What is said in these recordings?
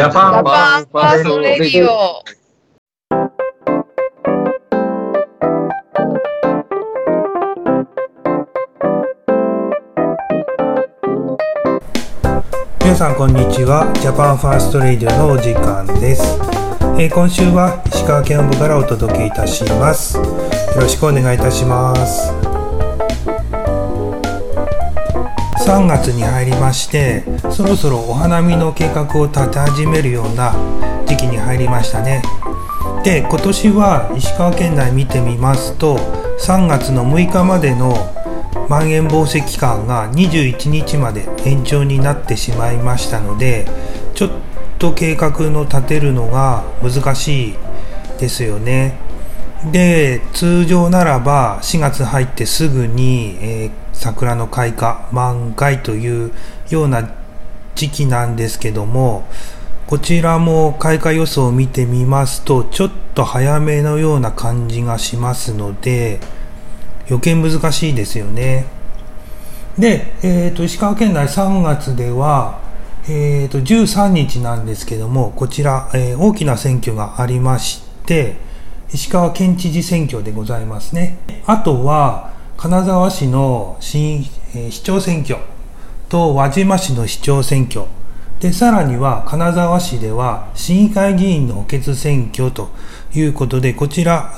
Japan First Radio。皆さんこんにちは。 Japan First Radio のお時間です。えー今週は石川県本部からお届けいたします。よろしくお願いいたします。3月に入りまして、そろそろお花見の計画を立て始めるような時期に入りましたね。で、今年は石川県内見てみますと、3月の6日までのまん延防止期間が21日まで延長になってしまいましたのでちょっと計画の立てるのが難しいですよねで通常ならば4月入ってすぐに、えー桜の開花満開というような時期なんですけどもこちらも開花予想を見てみますとちょっと早めのような感じがしますので余計難しいですよね。で、えー、と石川県内3月では、えー、と13日なんですけどもこちら、えー大きな選挙がありまして石川県知事選挙でございますねあとは金沢市の新、えー市長選挙と輪島市の市長選挙。でさらには金沢市では市議会議員の補欠選挙ということでこちら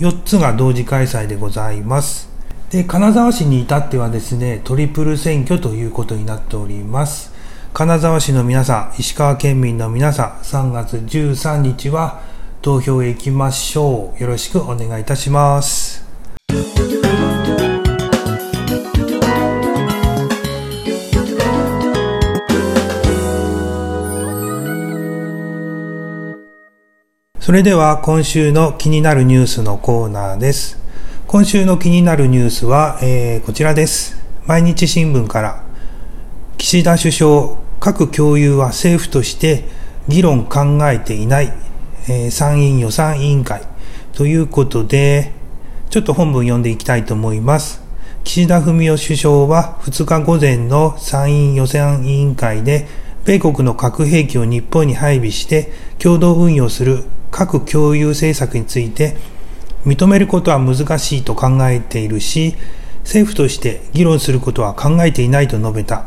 4つが同時開催でございます。で金沢市に至ってはですねトリプル選挙ということになっております。金沢市の皆さん石川県民の皆さん3月13日は投票へ行きましょう。よろしくお願いいたします。それでは今週の気になるニュースのコーナーです。今週の気になるニュースは、えーこちらです。毎日新聞から、岸田首相、各共有は政府として議論考えていない、えー参院予算委員会ということで、ちょっと本文読んでいきたいと思います。岸田文雄首相は2日午前の参院予算委員会で、米国の核兵器を日本に配備して共同運用する核共有政策について認めることは難しいと考えているし、政府として議論することは考えていないと述べた。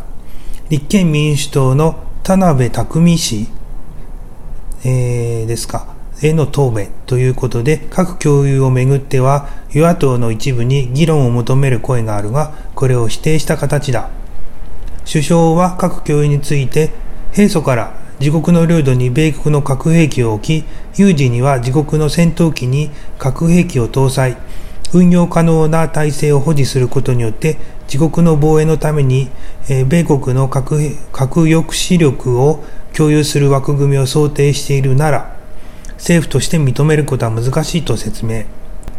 立憲民主党の田辺匠氏、えーですか、への答弁ということで、核共有をめぐっては、与野党の一部に議論を求める声があるが、これを否定した形だ。首相は核共有について、平素から自国の領土に米国の核兵器を置き、有事には自国の戦闘機に核兵器を搭載、運用可能な体制を保持することによって、自国の防衛のために、え米国の核核抑止力を共有する枠組みを想定しているなら、政府として認めることは難しいと説明。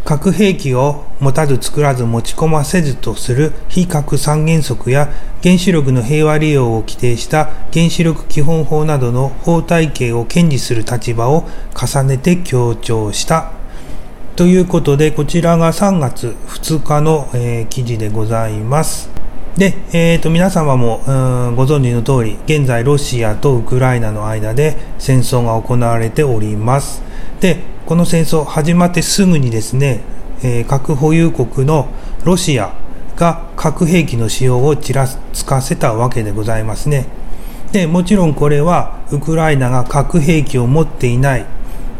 核兵器を持たず作らず持ち込ませずとする非核三原則や原子力の平和利用を規定した原子力基本法などの法体系を堅持する立場を重ねて強調した。ということで、こちらが3月2日の、えー記事でございます。で、えー、と皆様もご存知の通り、現在ロシアとウクライナの間で戦争が行われております。で、この戦争始まってすぐにですね、えー核保有国のロシアが核兵器の使用をちらつかせたわけでございますね。で、もちろんこれはウクライナが核兵器を持っていない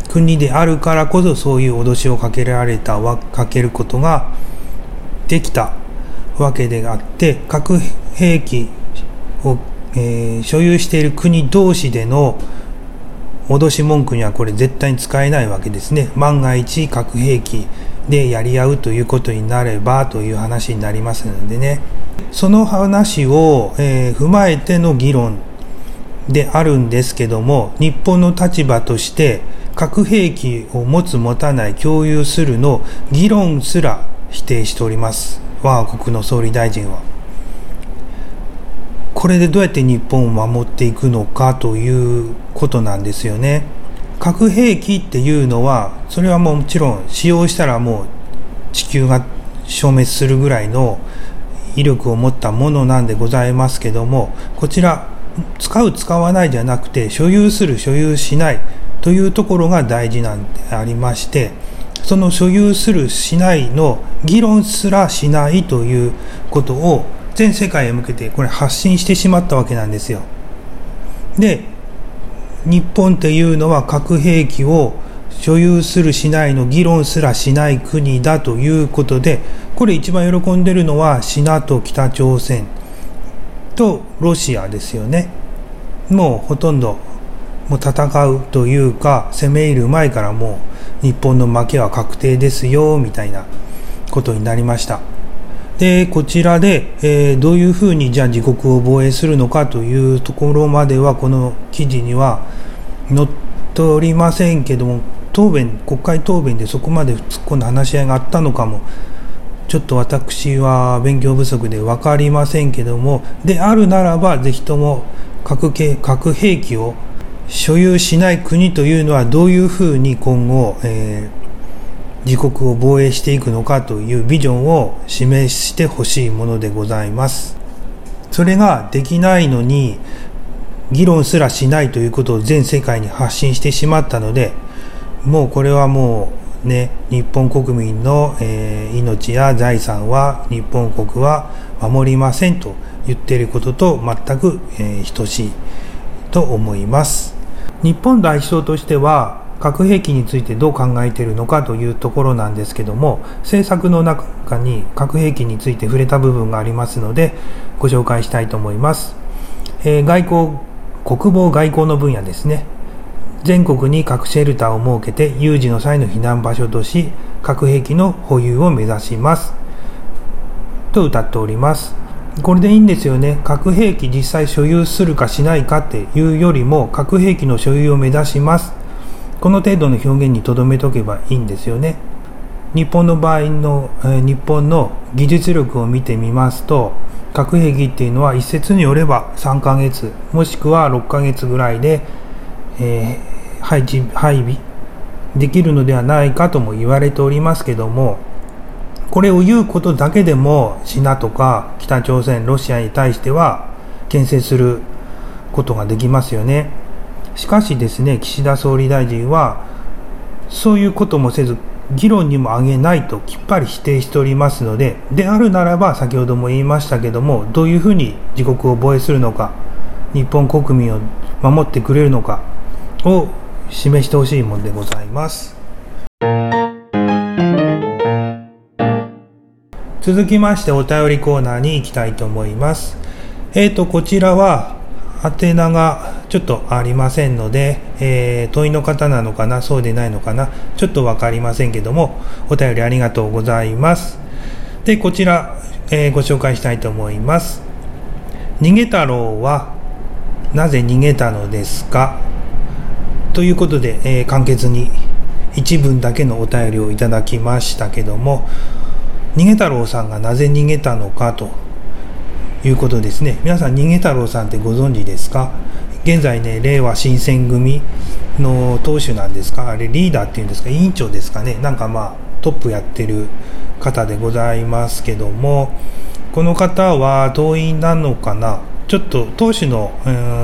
国であるからこそそういう脅しをかけられたわ、かけることができたわけであって核兵器を、えー所有している国同士での脅し文句にはこれ絶対に使えないわけですね。万が一核兵器でやり合うということになればという話になりますのでね。その話を、えー踏まえての議論であるんですけども日本の立場として核兵器を持つ持たない共有するの議論すら否定しております。我が国の総理大臣は。これでどうやって日本を守っていくのかということなんですよね。核兵器っていうのはそれはもちろん使用したらもう地球が消滅するぐらいの威力を持ったものなんでございますけどもこちら使う使わないじゃなくて所有する所有しないというところが大事なんでありましてその所有するしないの議論すらしないということを全世界へ向けてこれ発信してしまったわけなんですよ。で日本っていうのは核兵器を所有するしないの議論すらしない国だということでこれ一番喜んでるのはシナと北朝鮮とロシアですよねもうほとんどもう戦うというか攻め入る前からもう日本の負けは確定ですよみたいなことになりましたでこちらで、えー、どういうふうにじゃあ自国を防衛するのかというところまではこの記事には載っておりませんけども答弁国会答弁でそこまで突っ込んだ話し合いがあったのかもちょっと私は勉強不足で分かりませんけどもであるならばぜひとも核核兵器を所有しない国というのはどういうふうに今後、えー、自国を防衛していくのかというビジョンを示してほしいものでございます。それができないのに議論すらしないということを全世界に発信してしまったのでもうこれはもうね、日本国民の、えー、命や財産は日本国は守りませんと言っていることと全く、えー、等しいと思います。日本代表としては核兵器についてどう考えているのかというところなんですけども政策の中に核兵器について触れた部分がありますのでご紹介したいと思います。えー、外交国防外交の分野ですね。全国に核シェルターを設けて有事の際の避難場所とし核兵器の保有を目指します。と歌っております。これでいいんですよね。核兵器実際所有するかしないかっていうよりも核兵器の所有を目指します。この程度の表現にとどめとけばいいんですよね。日本の場合の、え、日本の技術力を見てみますと核兵器っていうのは一説によれば3ヶ月もしくは6ヶ月ぐらいで、えー配置配備できるのではないかとも言われておりますけどもこれを言うことだけでもシナとか北朝鮮ロシアに対しては牽制することができますよね。しかしですね岸田総理大臣はそういうこともせず議論にも挙げないときっぱり否定しておりますのでであるならば先ほども言いましたけどもどういうふうに自国を防衛するのか日本国民を守ってくれるのかを示してほしいものでございます。続きましてお便りコーナーに行きたいと思います。えっ、ー、とこちらは宛名がちょっとありませんので、えー、問いの方なのかなそうでないのかなちょっと分かりませんけどもお便りありがとうございます。でこちら、えー、ご紹介したいと思います。逃げ太郎はなぜ逃げたのですか？ということで、えー、簡潔に一文だけのお便りをいただきましたけども逃げ太郎さんがなぜ逃げたのかということですね。皆さん逃げ太郎さんってご存知ですか？現在ね令和新選組の党首なんですか？あれリーダーっていうんですか？委員長ですかね？なんかまあトップやってる方でございますけどもこの方は党員なのかな？ちょっと党首の、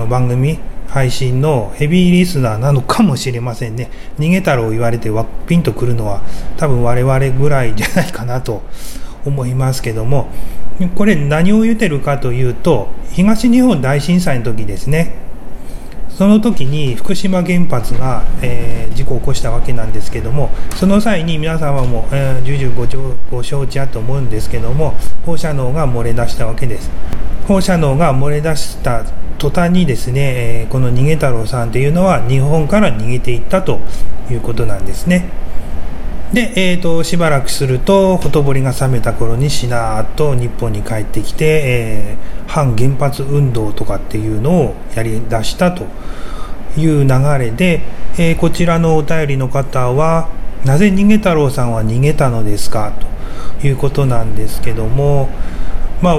番組配信のヘビーリスナーなのかもしれませんね。逃げたろう言われてわピンとくるのは多分我々ぐらいじゃないかなと思いますけども、これ何を言ってるかというと、東日本大震災の時ですね。その時に福島原発が、えー、事故を起こしたわけなんですけども、その際に皆様も、えー、重々ごご承知だと思うんですけども、放射能が漏れ出したわけです。放射能が漏れ出した途端にですねえ、この逃げ太郎さんというのは日本から逃げていったということなんですね。で、えーと、しばらくするとほとぼりが冷めた頃にしなーっと日本に帰ってきて、えー、反原発運動とかっていうのをやりだしたという流れで、えー、こちらのお便りの方はなぜ逃げ太郎さんは逃げたのですかということなんですけどもまあ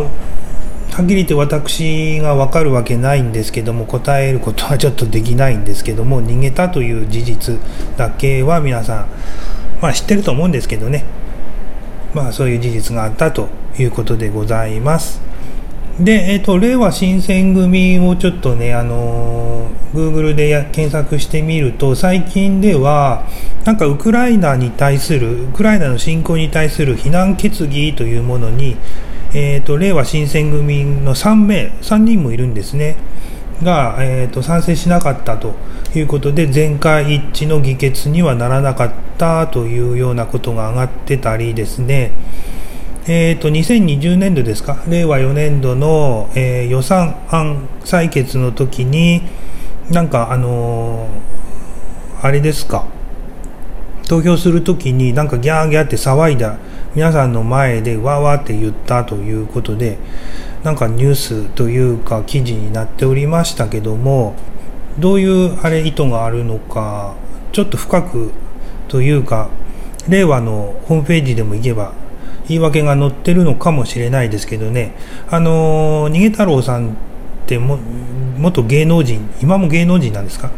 はっきり言って私が分かるわけないんですけども答えることはちょっとできないんですけども逃げたという事実だけは皆さん、まあ、知ってると思うんですけどね。まあそういう事実があったということでございます。で、えっ、と、令和新選組をちょっとね、あのー、Google で検索してみると、最近では、なんかウクライナに対する、ウクライナの侵攻に対する非難決議というものに、えっ、と、令和新選組の3名、3人もいるんですね。が、えーと、賛成しなかったと。いうことで全会一致の議決にはならなかったというようなことが上がってたりですね、えーと、2020年度ですか？令和4年度の、えー、予算案採決の時になんかあのー、あれですか？投票するときになんかギャーギャーって騒いだ皆さんの前でわーわーって言ったということでなんかニュースというか記事になっておりましたけどもどういうあれ意図があるのかちょっと深くというか令和のホームページでも行けば言い訳が載ってるのかもしれないですけどね。あの逃げ太郎さんっても元芸能人今も芸能人なんですか？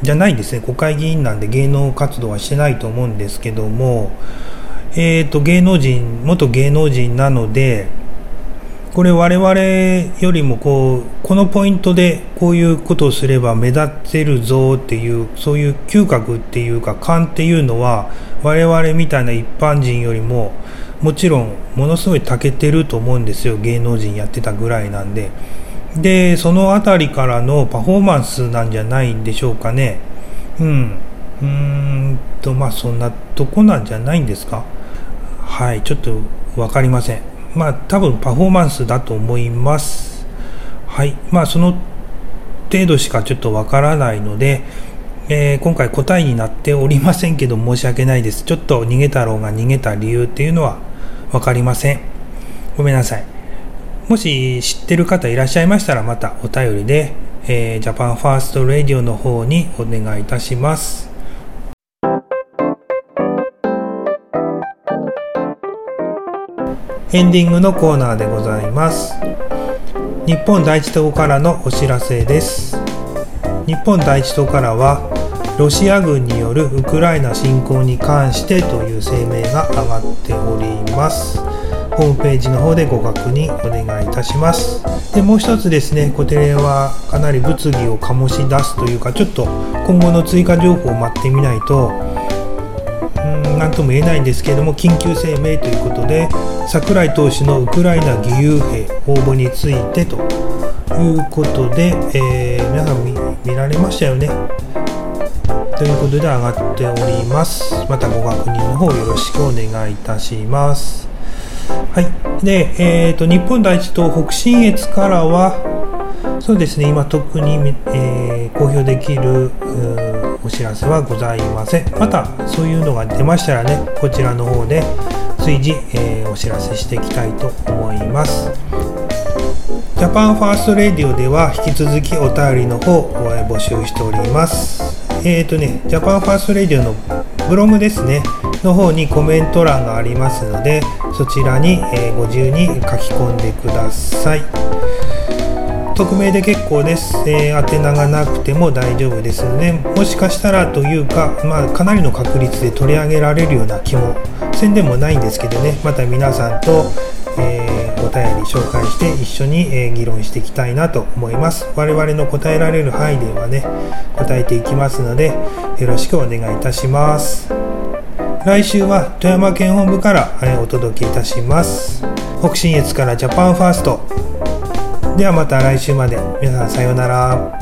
じゃないんですね。国会議員なんで芸能活動はしてないと思うんですけどもえっ、ー、と芸能人元芸能人なのでこれ我々よりもこうこのポイントでこういうことをすれば目立ってるぞっていうそういう嗅覚っていうか勘っていうのは我々みたいな一般人よりももちろんものすごい長けてると思うんですよ。芸能人やってたぐらいなんで。でその辺りからのパフォーマンスなんじゃないんでしょうかね。うん。うーんとまあそんなとこなんじゃないんですか？はいちょっと分かりません。まあ多分パフォーマンスだと思います。はい。まあその程度しかちょっとわからないので、えー、今回答えになっておりませんけど申し訳ないです。ちょっと逃げ太郎が逃げた理由っていうのは分かりません。ごめんなさい。もし知ってる方いらっしゃいましたらまたお便りで、えー、 Japan First Radio の方にお願いいたします。エンディングのコーナーでございます。日本第一党からのお知らせです。日本第一党からはロシア軍によるウクライナ侵攻に関してという声明が上がっております。ホームページの方でご確認お願いいたします。でもう一つですねこちらはかなり物議を醸し出すというかちょっと今後の追加情報を待ってみないと何とも言えないんですけれども緊急声明ということで櫻井投手のウクライナ義勇兵応募についてということで、えー、皆さん見られましたよね。ということで上がっております。またご確認の方よろしくお願いいたします。はい。で、えっ、ー、と、日本第一党北信越からは、そうですね、今特に、えー、公表できる、お知らせはございません。またそういうのが出ましたらね、こちらの方で随時、えー、お知らせしていきたいと思います。Japan First Radio では引き続きお便りの方を募集しております。えっ、ー、とね、 Japan First Radio のブログですね、の方にコメント欄がありますので、そちらに、えー、ご自由に書き込んでください。匿名で結構です、えー、宛名がなくても大丈夫ですのでもしかしたらというか、まあ、かなりの確率で取り上げられるような気もせんでもないんですけどね。また皆さんと、えー、お便り紹介して一緒に、えー、議論していきたいなと思います。我々の答えられる範囲ではね答えていきますのでよろしくお願いいたします。来週は富山県本部から、お届けいたします。北信越からジャパンファースト。ではまた来週まで皆さんさようなら。